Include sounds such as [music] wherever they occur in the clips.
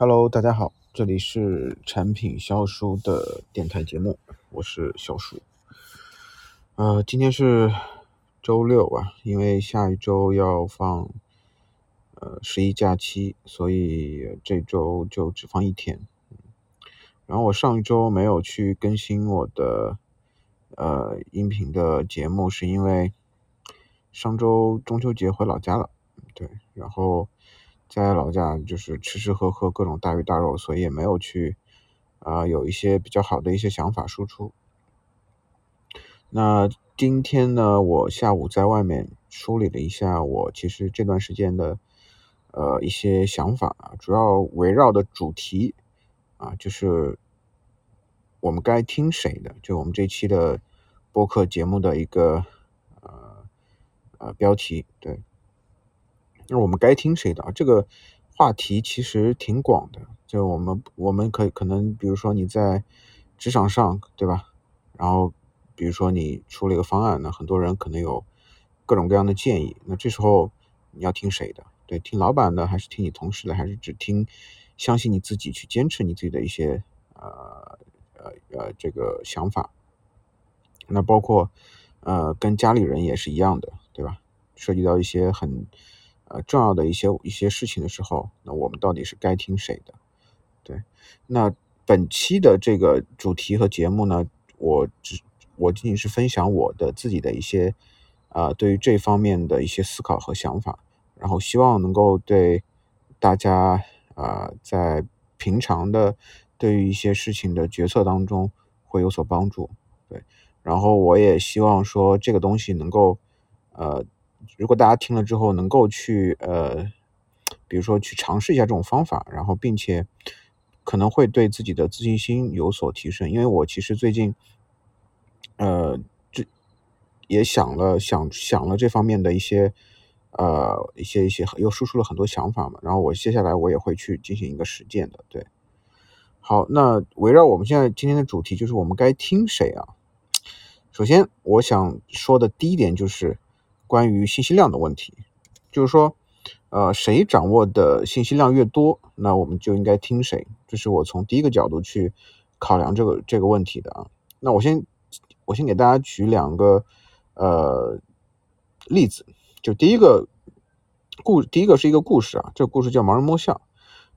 Hello，大家好，这里是产品销书的电台节目，我是小叔。呃，今天是周六啊，因为下一周要放呃十一假期，所以这周就只放一天。然后我上一周没有去更新我的呃音频的节目，是因为上周中秋节回老家了，对，然后。在老家就是吃吃喝喝各种大鱼大肉，所以也没有去啊有一些比较好的一些想法输出。那今天呢，我下午在外面梳理了一下我其实这段时间的呃一些想法啊，主要围绕的主题啊就是我们该听谁的，就我们这期的播客节目的一个呃呃标题，对。那我们该听谁的？这个话题其实挺广的，就我们我们可以可能，比如说你在职场上，对吧？然后比如说你出了一个方案，那很多人可能有各种各样的建议，那这时候你要听谁的？对，听老板的，还是听你同事的，还是只听相信你自己去坚持你自己的一些呃呃呃这个想法？那包括呃跟家里人也是一样的，对吧？涉及到一些很。呃，重要的一些一些事情的时候，那我们到底是该听谁的？对，那本期的这个主题和节目呢，我只我仅仅是分享我的自己的一些啊，对于这方面的一些思考和想法，然后希望能够对大家啊，在平常的对于一些事情的决策当中会有所帮助。对，然后我也希望说这个东西能够呃。如果大家听了之后能够去呃，比如说去尝试一下这种方法，然后并且可能会对自己的自信心有所提升。因为我其实最近呃这也想了想想了这方面的一些呃一些一些又输出了很多想法嘛，然后我接下来我也会去进行一个实践的。对，好，那围绕我们现在今天的主题就是我们该听谁啊？首先我想说的第一点就是。关于信息量的问题，就是说，呃，谁掌握的信息量越多，那我们就应该听谁。这是我从第一个角度去考量这个这个问题的啊。那我先我先给大家举两个呃例子，就第一个故第一个是一个故事啊，这个故事叫盲人摸象。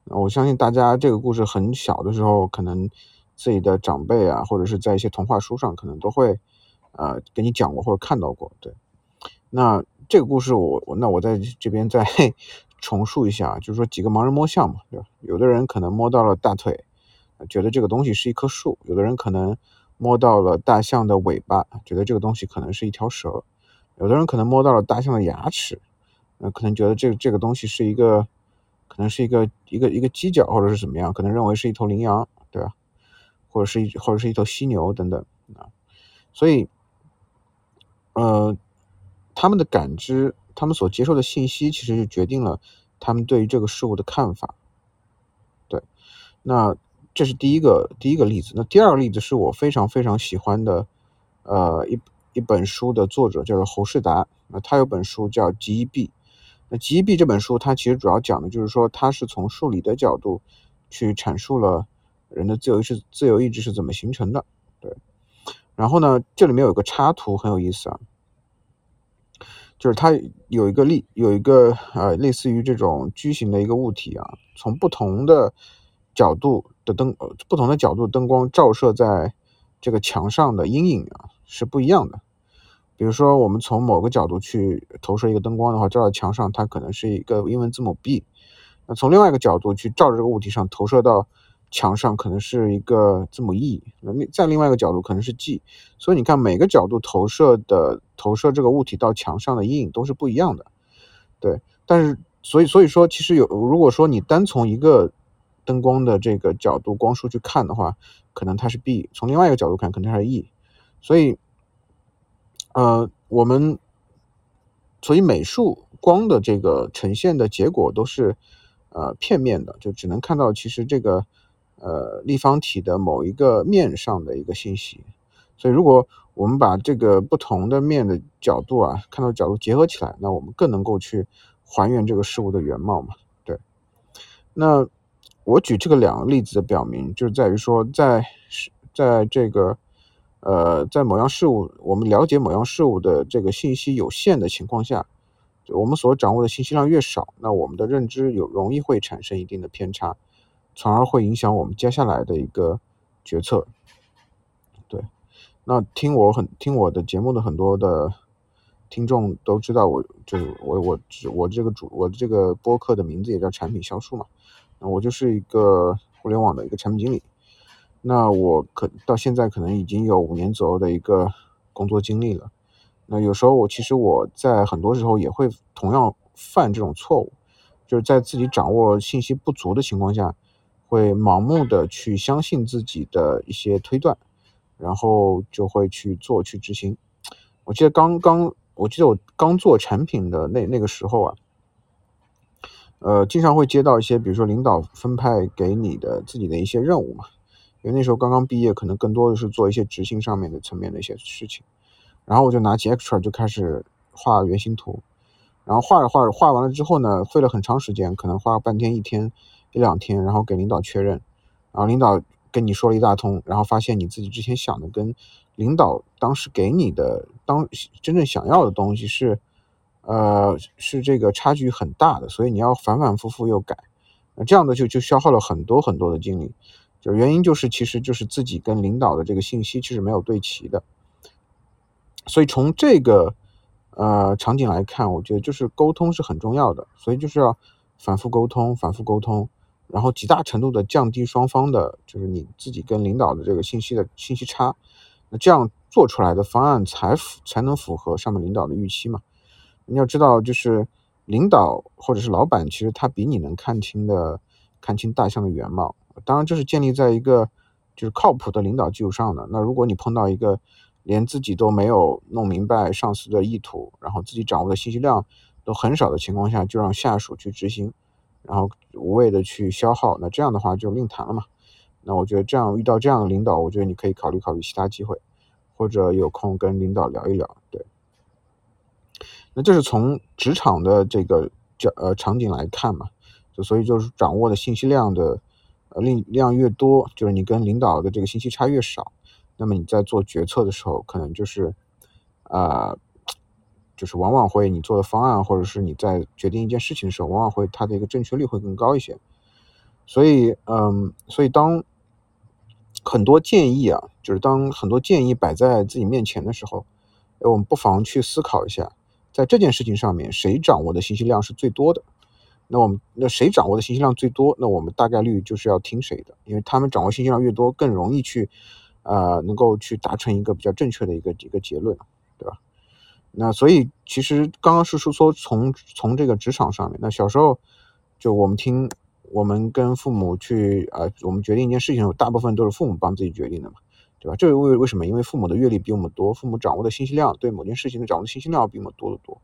我相信大家这个故事很小的时候，可能自己的长辈啊，或者是在一些童话书上，可能都会呃给你讲过或者看到过，对。那这个故事，我那我在这边再 [laughs] 重述一下，就是说几个盲人摸象嘛，对吧？有的人可能摸到了大腿，觉得这个东西是一棵树；有的人可能摸到了大象的尾巴，觉得这个东西可能是一条蛇；有的人可能摸到了大象的牙齿，呃，可能觉得这这个东西是一个，可能是一个一个一个犄角或者是怎么样，可能认为是一头羚羊，对吧？或者是一或者是一头犀牛等等啊，所以，呃。他们的感知，他们所接受的信息，其实是决定了他们对于这个事物的看法。对，那这是第一个第一个例子。那第二个例子是我非常非常喜欢的，呃，一一本书的作者叫做侯世达。那他有本书叫《极一币》。那《极一币》这本书，它其实主要讲的就是说，它是从数理的角度去阐述了人的自由意志自由意志是怎么形成的。对，然后呢，这里面有个插图很有意思啊。就是它有一个例，有一个呃，类似于这种矩形的一个物体啊，从不同的角度的灯，不同的角度灯光照射在这个墙上的阴影啊是不一样的。比如说，我们从某个角度去投射一个灯光的话，照到墙上，它可能是一个英文字母 B；那从另外一个角度去照着这个物体上投射到。墙上可能是一个字母 E，那再另外一个角度可能是 G，所以你看每个角度投射的投射这个物体到墙上的阴影都是不一样的，对。但是所以所以说其实有如果说你单从一个灯光的这个角度光束去看的话，可能它是 B；从另外一个角度看，可能它是 E。所以，呃，我们所以美术光的这个呈现的结果都是呃片面的，就只能看到其实这个。呃，立方体的某一个面上的一个信息，所以如果我们把这个不同的面的角度啊，看到角度结合起来，那我们更能够去还原这个事物的原貌嘛？对。那我举这个两个例子的表明，就是在于说，在是在这个呃，在某样事物我们了解某样事物的这个信息有限的情况下，我们所掌握的信息量越少，那我们的认知有容易会产生一定的偏差，从而会影响我们接下来的一个决策。对，那听我很听我的节目的很多的听众都知道，我就是我我我这个主我这个播客的名字也叫产品销售嘛。那我就是一个互联网的一个产品经理，那我可到现在可能已经有五年左右的一个工作经历了。那有时候我其实我在很多时候也会同样犯这种错误，就是在自己掌握信息不足的情况下，会盲目的去相信自己的一些推断，然后就会去做去执行。我记得刚刚，我记得我刚做产品的那那个时候啊。呃，经常会接到一些，比如说领导分派给你的自己的一些任务嘛，因为那时候刚刚毕业，可能更多的是做一些执行上面的层面的一些事情。然后我就拿起 Extra 就开始画原型图，然后画着画着画完了之后呢，费了很长时间，可能花半天、一天、一两天，然后给领导确认，然后领导跟你说了一大通，然后发现你自己之前想的跟领导当时给你的当真正想要的东西是。呃，是这个差距很大的，所以你要反反复复又改，那这样的就就消耗了很多很多的精力，就原因就是其实就是自己跟领导的这个信息其实没有对齐的，所以从这个呃场景来看，我觉得就是沟通是很重要的，所以就是要反复沟通，反复沟通，然后极大程度的降低双方的，就是你自己跟领导的这个信息的信息差，那这样做出来的方案才符才能符合上面领导的预期嘛。你要知道，就是领导或者是老板，其实他比你能看清的看清大象的原貌。当然，这是建立在一个就是靠谱的领导基础上的。那如果你碰到一个连自己都没有弄明白上司的意图，然后自己掌握的信息量都很少的情况下，就让下属去执行，然后无谓的去消耗，那这样的话就另谈了嘛。那我觉得这样遇到这样的领导，我觉得你可以考虑考虑其他机会，或者有空跟领导聊一聊，对。那这是从职场的这个角呃场景来看嘛，就所以就是掌握的信息量的呃量量越多，就是你跟领导的这个信息差越少，那么你在做决策的时候，可能就是啊，就是往往会你做的方案，或者是你在决定一件事情的时候，往往会它的一个正确率会更高一些。所以嗯，所以当很多建议啊，就是当很多建议摆在自己面前的时候，我们不妨去思考一下。在这件事情上面，谁掌握的信息量是最多的？那我们那谁掌握的信息量最多？那我们大概率就是要听谁的，因为他们掌握信息量越多，更容易去，呃，能够去达成一个比较正确的一个一个结论，对吧？那所以其实刚刚是说说从从这个职场上面，那小时候就我们听我们跟父母去呃，我们决定一件事情，大部分都是父母帮自己决定的嘛。对吧？这为为什么？因为父母的阅历比我们多，父母掌握的信息量对某件事情的掌握的信息量比我们多得多，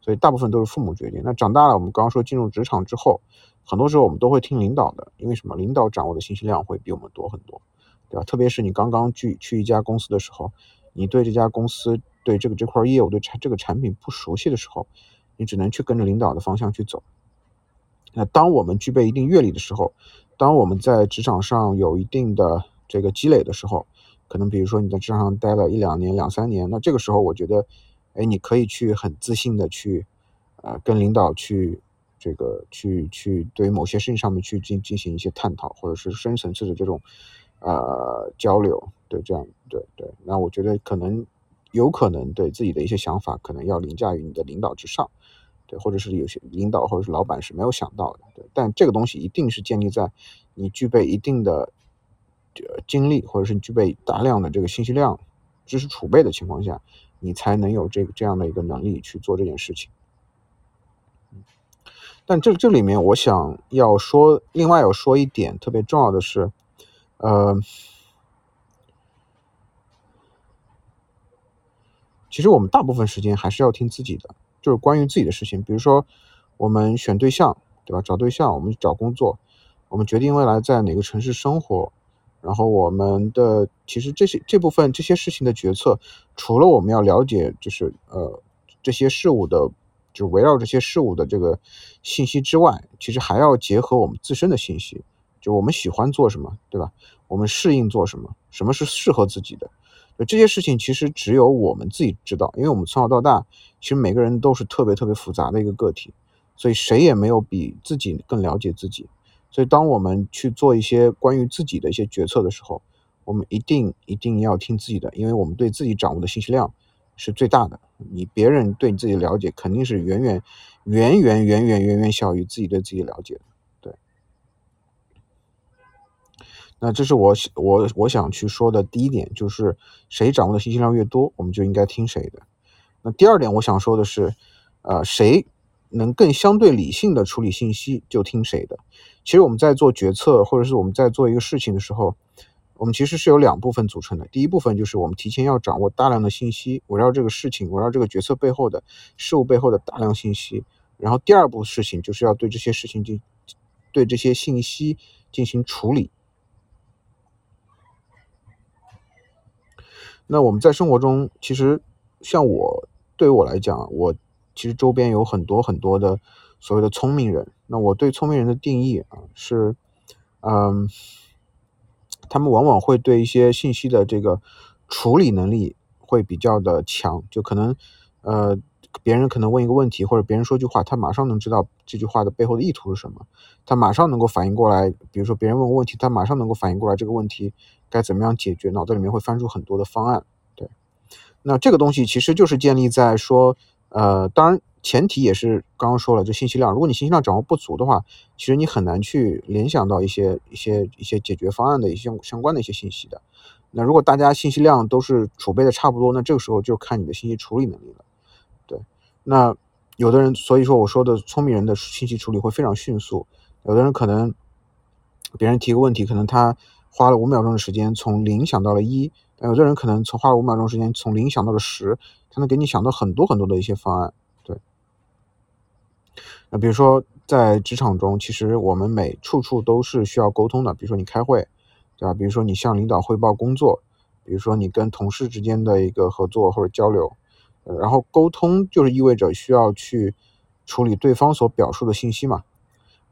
所以大部分都是父母决定。那长大了，我们刚刚说进入职场之后，很多时候我们都会听领导的，因为什么？领导掌握的信息量会比我们多很多，对吧？特别是你刚刚去去一家公司的时候，你对这家公司对这个这块业务对产这个产品不熟悉的时候，你只能去跟着领导的方向去走。那当我们具备一定阅历的时候，当我们在职场上有一定的这个积累的时候，可能比如说你在职场上待了一两年、两三年，那这个时候我觉得，哎，你可以去很自信的去，呃，跟领导去这个去去对于某些事情上面去进进行一些探讨，或者是深层次的这种呃交流，对，这样对对。那我觉得可能有可能对自己的一些想法可能要凌驾于你的领导之上，对，或者是有些领导或者是老板是没有想到的，对。但这个东西一定是建立在你具备一定的。经历，或者是具备大量的这个信息量、知识储备的情况下，你才能有这个这样的一个能力去做这件事情。嗯但这这里面，我想要说，另外要说一点特别重要的是，呃，其实我们大部分时间还是要听自己的，就是关于自己的事情，比如说我们选对象，对吧？找对象，我们找工作，我们决定未来在哪个城市生活。然后我们的其实这些这部分这些事情的决策，除了我们要了解就是呃这些事物的，就围绕这些事物的这个信息之外，其实还要结合我们自身的信息，就我们喜欢做什么，对吧？我们适应做什么，什么是适合自己的？这些事情其实只有我们自己知道，因为我们从小到大，其实每个人都是特别特别复杂的一个个体，所以谁也没有比自己更了解自己。所以当我们去做一些关于自己的一些决策的时候，我们一定一定要听自己的，因为我们对自己掌握的信息量是最大的。你别人对你自己了解肯定是远远远远远远远远小于自己对自己了解的。那这是我我我想去说的第一点，就是谁掌握的信息量越多，我们就应该听谁的。那第二点我想说的是，呃，谁能更相对理性的处理信息，就听谁的。其实我们在做决策，或者是我们在做一个事情的时候。我们其实是有两部分组成的，第一部分就是我们提前要掌握大量的信息，围绕这个事情，围绕这个决策背后的事物背后的大量信息，然后第二步事情就是要对这些事情进，对这些信息进行处理。那我们在生活中，其实像我对于我来讲，我其实周边有很多很多的所谓的聪明人。那我对聪明人的定义啊是，嗯。他们往往会对一些信息的这个处理能力会比较的强，就可能，呃，别人可能问一个问题，或者别人说句话，他马上能知道这句话的背后的意图是什么，他马上能够反应过来。比如说别人问问题，他马上能够反应过来这个问题该怎么样解决，脑子里面会翻出很多的方案。对，那这个东西其实就是建立在说，呃，当然。前提也是刚刚说了，这信息量，如果你信息量掌握不足的话，其实你很难去联想到一些一些一些解决方案的一些相关的一些信息的。那如果大家信息量都是储备的差不多，那这个时候就看你的信息处理能力了。那有的人，所以说我说的聪明人的信息处理会非常迅速，有的人可能别人提个问题，可能他花了五秒钟的时间从零想到了一，但有的人可能从花了五秒钟时间从零想到了十，他能给你想到很多很多的一些方案。对那比如说，在职场中，其实我们每处处都是需要沟通的。比如说你开会，对吧？比如说你向领导汇报工作，比如说你跟同事之间的一个合作或者交流，然后沟通就是意味着需要去处理对方所表述的信息嘛。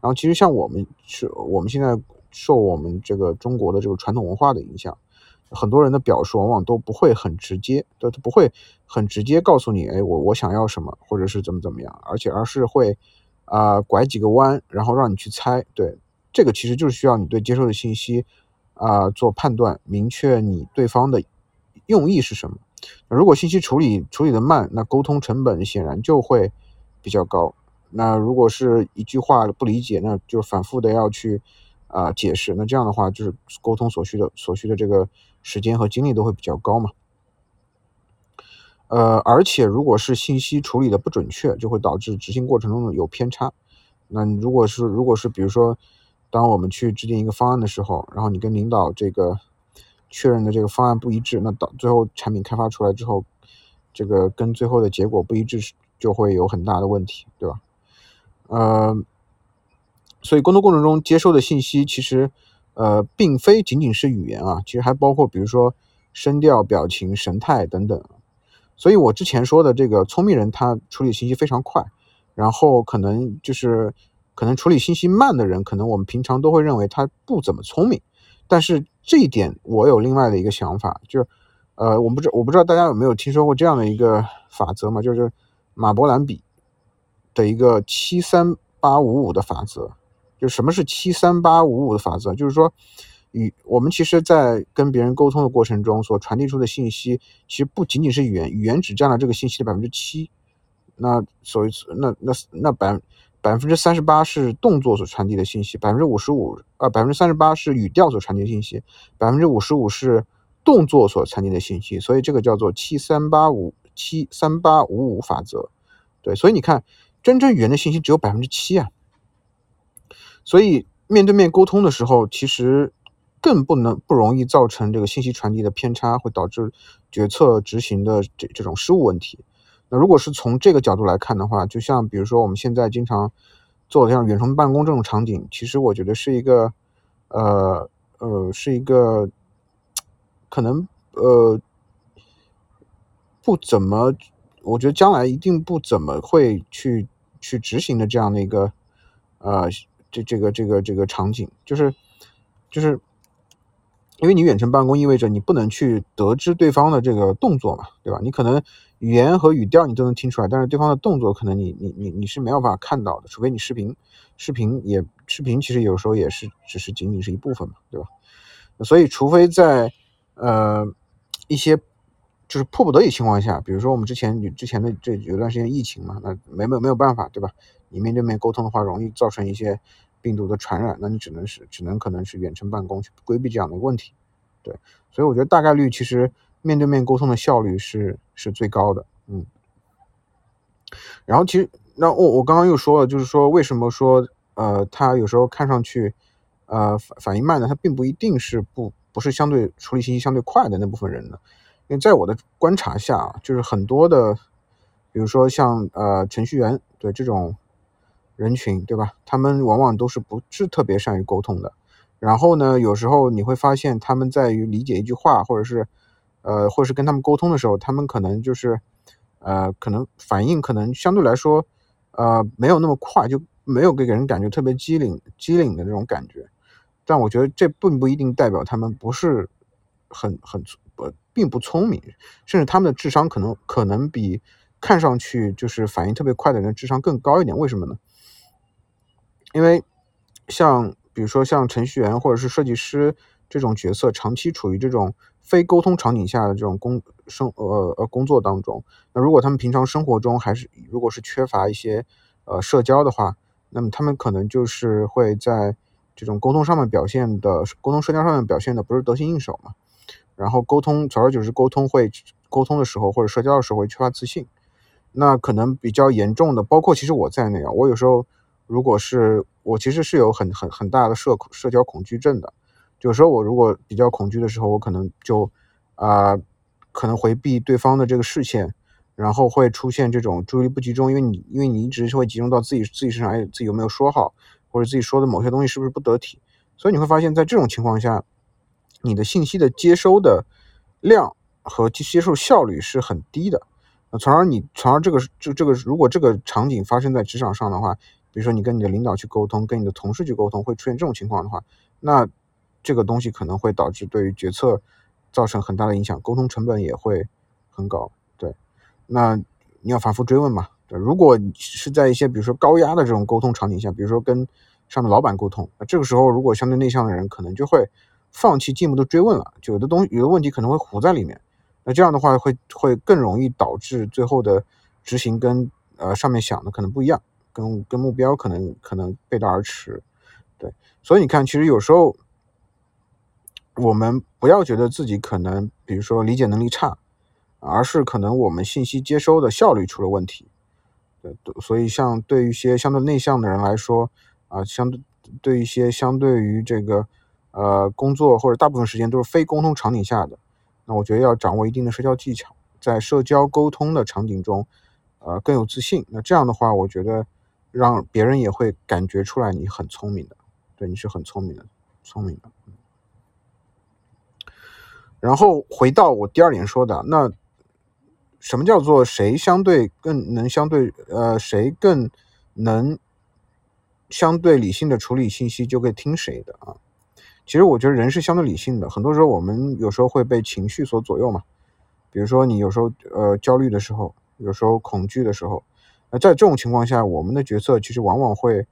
然后其实像我们是，我们现在受我们这个中国的这个传统文化的影响，很多人的表述往往都不会很直接，都不会很直接告诉你，哎，我我想要什么，或者是怎么怎么样，而且而是会。啊，拐几个弯，然后让你去猜，对，这个其实就是需要你对接受的信息啊做判断，明确你对方的用意是什么。如果信息处理处理的慢，那沟通成本显然就会比较高。那如果是一句话不理解，那就反复的要去啊解释，那这样的话就是沟通所需的所需的这个时间和精力都会比较高嘛。呃，而且如果是信息处理的不准确，就会导致执行过程中有偏差。那如果是如果是比如说，当我们去制定一个方案的时候，然后你跟领导这个确认的这个方案不一致，那到最后产品开发出来之后，这个跟最后的结果不一致，就会有很大的问题，对吧？呃，所以沟通过程中接收的信息，其实呃，并非仅仅是语言啊，其实还包括比如说声调、表情、神态等等。所以，我之前说的这个聪明人，他处理信息非常快，然后可能就是可能处理信息慢的人，可能我们平常都会认为他不怎么聪明。但是这一点，我有另外的一个想法，就是呃，我不知我不知道大家有没有听说过这样的一个法则嘛，就是马伯兰比的一个七三八五五的法则。就什么是七三八五五的法则？就是说。语我们其实，在跟别人沟通的过程中，所传递出的信息，其实不仅仅是语言，语言只占了这个信息的百分之七。那所以，那那那百百分之三十八是动作所传递的信息，百分之五十五啊百分之三十八是语调所传递的信息，百分之五十五是动作所传递的信息。所以这个叫做七三八五七三八五五法则。对，所以你看，真正语言的信息只有百分之七啊。所以面对面沟通的时候，其实。更不能不容易造成这个信息传递的偏差，会导致决策执行的这这种失误问题。那如果是从这个角度来看的话，就像比如说我们现在经常做的像远程办公这种场景，其实我觉得是一个呃呃是一个可能呃不怎么，我觉得将来一定不怎么会去去执行的这样的一个呃这这个这个这个场景，就是。就是因为你远程办公意味着你不能去得知对方的这个动作嘛，对吧？你可能语言和语调你都能听出来，但是对方的动作可能你你你你是没有办法看到的，除非你视频，视频也视频其实有时候也是只是仅仅是一部分嘛，对吧？所以除非在呃一些就是迫不得已情况下，比如说我们之前之前的这有段时间疫情嘛，那没没没有办法，对吧？你面对面沟通的话，容易造成一些病毒的传染，那你只能是只能可能是远程办公去规避这样的问题，对，所以我觉得大概率其实面对面沟通的效率是是最高的，嗯。然后其实那我我刚刚又说了，就是说为什么说呃他有时候看上去呃反反应慢呢？他并不一定是不不是相对处理信息相对快的那部分人呢，因为在我的观察下，就是很多的，比如说像呃程序员对这种。人群对吧？他们往往都是不是特别善于沟通的。然后呢，有时候你会发现他们在于理解一句话，或者是呃，或者是跟他们沟通的时候，他们可能就是呃，可能反应可能相对来说呃没有那么快，就没有给给人感觉特别机灵机灵的那种感觉。但我觉得这并不一定代表他们不是很很呃并不聪明，甚至他们的智商可能可能比看上去就是反应特别快的人智商更高一点。为什么呢？因为像比如说像程序员或者是设计师这种角色，长期处于这种非沟通场景下的这种工生呃呃工作当中，那如果他们平常生活中还是如果是缺乏一些呃社交的话，那么他们可能就是会在这种沟通上面表现的沟通社交上面表现的不是得心应手嘛，然后沟通久而久之沟通会沟通的时候或者社交的时候会缺乏自信，那可能比较严重的，包括其实我在内啊，我有时候。如果是我其实是有很很很大的社社交恐惧症的，有时候我如果比较恐惧的时候，我可能就啊可能回避对方的这个视线，然后会出现这种注意力不集中，因为你因为你一直会集中到自己自己身上，哎，自己有没有说好，或者自己说的某些东西是不是不得体，所以你会发现在这种情况下，你的信息的接收的量和接受效率是很低的，从而你从而这个这这个如果这个场景发生在职场上的话。比如说你跟你的领导去沟通，跟你的同事去沟通，会出现这种情况的话，那这个东西可能会导致对于决策造成很大的影响，沟通成本也会很高。对，那你要反复追问嘛。对，如果是在一些比如说高压的这种沟通场景下，比如说跟上面老板沟通，那这个时候如果相对内向的人可能就会放弃进一步的追问了，就有的东西有的问题可能会糊在里面，那这样的话会会更容易导致最后的执行跟呃上面想的可能不一样。跟跟目标可能可能背道而驰，对，所以你看，其实有时候我们不要觉得自己可能，比如说理解能力差，而是可能我们信息接收的效率出了问题，对，所以像对于一些相对内向的人来说，啊，相对对一些相对于这个呃工作或者大部分时间都是非沟通场景下的，那我觉得要掌握一定的社交技巧，在社交沟通的场景中，呃，更有自信。那这样的话，我觉得。让别人也会感觉出来你很聪明的，对，你是很聪明的，聪明的。然后回到我第二点说的，那什么叫做谁相对更能相对呃谁更能相对理性的处理信息就可以听谁的啊？其实我觉得人是相对理性的，很多时候我们有时候会被情绪所左右嘛。比如说你有时候呃焦虑的时候，有时候恐惧的时候。那在这种情况下，我们的决策其实往往会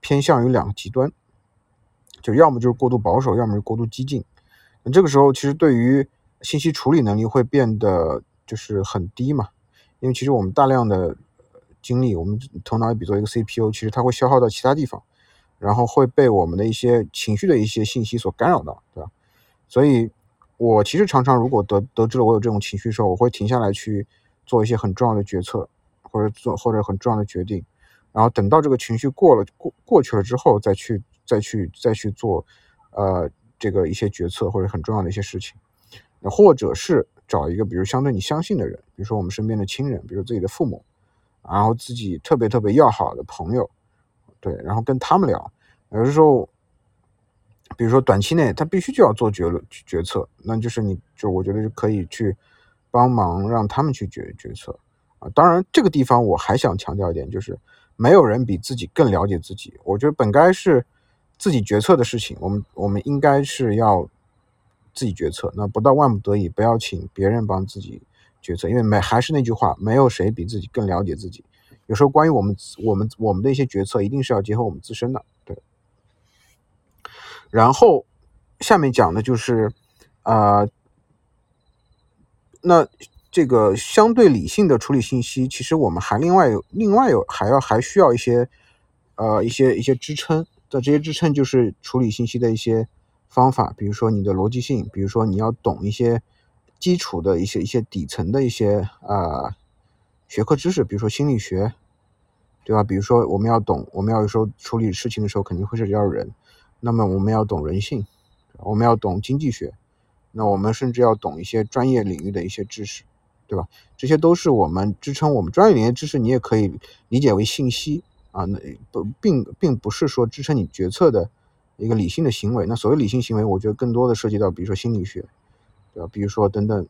偏向于两个极端，就要么就是过度保守，要么是过度激进。这个时候，其实对于信息处理能力会变得就是很低嘛，因为其实我们大量的精力，我们头脑也比作一个 CPU，其实它会消耗到其他地方，然后会被我们的一些情绪的一些信息所干扰到，对吧？所以，我其实常常如果得得知了我有这种情绪的时候，我会停下来去做一些很重要的决策。或者做或者很重要的决定，然后等到这个情绪过了过过去了之后，再去再去再去做，呃，这个一些决策或者很重要的一些事情，或者是找一个比如相对你相信的人，比如说我们身边的亲人，比如自己的父母，然后自己特别特别要好的朋友，对，然后跟他们聊，有的时候，比如说短期内他必须就要做决决策，那就是你就我觉得就可以去帮忙让他们去决决策啊。当然，这个地方我还想强调一点，就是没有人比自己更了解自己。我觉得本该是自己决策的事情，我们我们应该是要自己决策。那不到万不得已，不要请别人帮自己决策，因为没还是那句话，没有谁比自己更了解自己。有时候关于我们我们我们的一些决策，一定是要结合我们自身的。对。然后下面讲的就是，呃，那这个相对理性的处理信息，其实我们还另外有另外有还要还需要一些呃一些一些支撑。的这些支撑就是处理信息的一些方法，比如说你的逻辑性，比如说你要懂一些基础的一些一些底层的一些啊学科知识，比如说心理学，对吧？比如说我们要懂，我们要有时候处理事情的时候肯定会涉及到人，那么我们要懂人性，我们要懂经济学，那我们甚至要懂一些专业领域的一些知识，对吧？这些都是我们支撑我们专业领域知识，你也可以理解为信息。啊，那不并并不是说支撑你决策的一个理性的行为。那所谓理性行为，我觉得更多的涉及到，比如说心理学，对吧？比如说等等，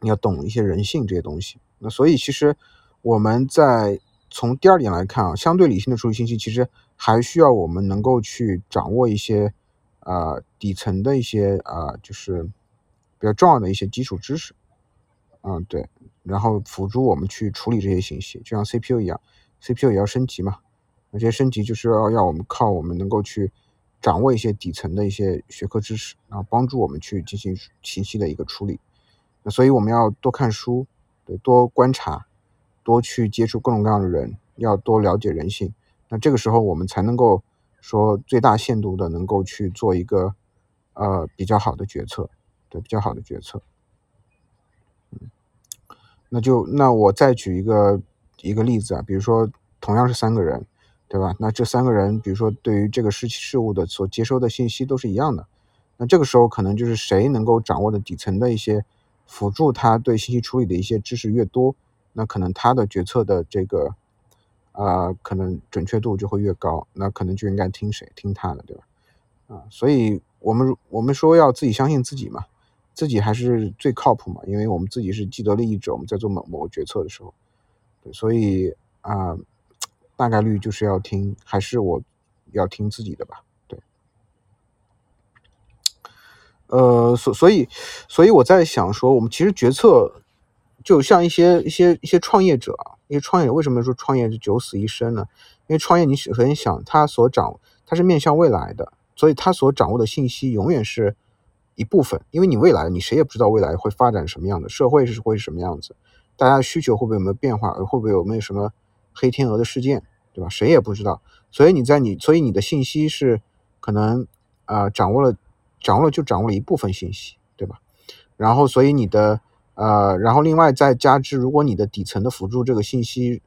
你要懂一些人性这些东西。那所以其实我们在从第二点来看啊，相对理性的处理信息，其实还需要我们能够去掌握一些啊底层的一些啊就是比较重要的一些基础知识。嗯，对，然后辅助我们去处理这些信息，就像 CPU 一样。CPU 也要升级嘛，那些升级就是要要我们靠我们能够去掌握一些底层的一些学科知识，然后帮助我们去进行信息的一个处理。那所以我们要多看书，对，多观察，多去接触各种各样的人，要多了解人性。那这个时候我们才能够说最大限度的能够去做一个呃比较好的决策，对，比较好的决策。嗯，那就那我再举一个。一个例子啊，比如说同样是三个人，对吧？那这三个人，比如说对于这个事事物的所接收的信息都是一样的，那这个时候可能就是谁能够掌握的底层的一些辅助他对信息处理的一些知识越多，那可能他的决策的这个啊，可能准确度就会越高，那可能就应该听谁听他的，对吧？啊，所以我们我们说要自己相信自己嘛，自己还是最靠谱嘛，因为我们自己是既得利益者，我们在做某某个决策的时候。所以啊，大概率就是要听，还是我要听自己的吧？对。呃，所所以，所以我在想说，我们其实决策就像一些一些一些创业者，一些创业者为什么说创业是九死一生呢？因为创业，你首先想他所掌，他是面向未来的，所以他所掌握的信息永远是一部分，因为你未来你谁也不知道未来会发展什么样的，社会是会是什么样子。大家的需求会不会有没有变化？会不会有没有什么黑天鹅的事件，对吧？谁也不知道。所以你在你，所以你的信息是可能啊掌握了，掌握了就掌握了一部分信息，对吧？然后所以你的呃，然后另外再加之，如果你的底层的辅助这个信息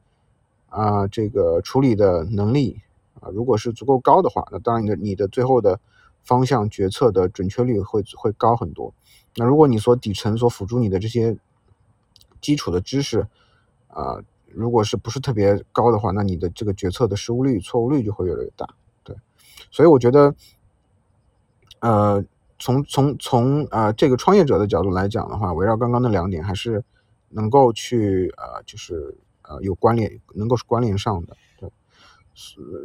啊这个处理的能力啊，如果是足够高的话，那当然你的你的最后的方向决策的准确率会会高很多。那如果你所底层所辅助你的这些。基础的知识，啊，如果是不是特别高的话，那你的这个决策的失误率、错误率就会越来越大。对，所以我觉得，呃，从从从啊这个创业者的角度来讲的话，围绕刚刚那两点，还是能够去呃，就是呃有关联，能够是关联上的。对，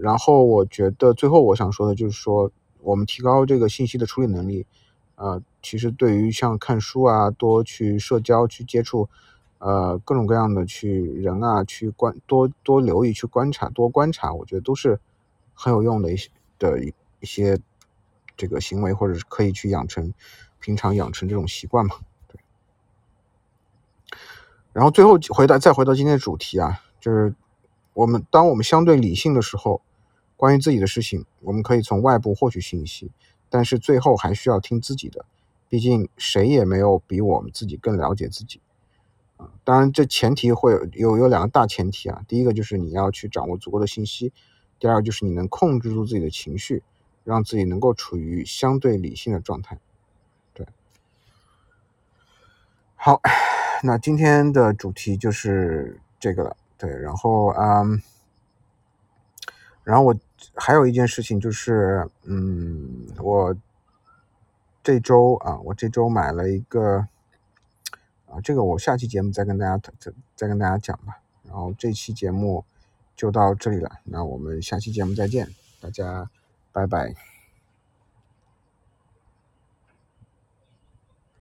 然后我觉得最后我想说的就是说，我们提高这个信息的处理能力，啊，其实对于像看书啊，多去社交、去接触。呃，各种各样的去人啊，去观多多留意，去观察多观察，我觉得都是很有用的一些的一些这个行为，或者是可以去养成平常养成这种习惯嘛。对。然后最后回到再回到今天的主题啊，就是我们当我们相对理性的时候，关于自己的事情，我们可以从外部获取信息，但是最后还需要听自己的，毕竟谁也没有比我们自己更了解自己。当然，这前提会有有有两个大前提啊。第一个就是你要去掌握足够的信息，第二个就是你能控制住自己的情绪，让自己能够处于相对理性的状态。对，好，那今天的主题就是这个了。对，然后嗯，然后我还有一件事情就是，嗯，我这周啊，我这周买了一个。这个我下期节目再跟大家再再跟大家讲吧。然后这期节目就到这里了，那我们下期节目再见，大家拜拜。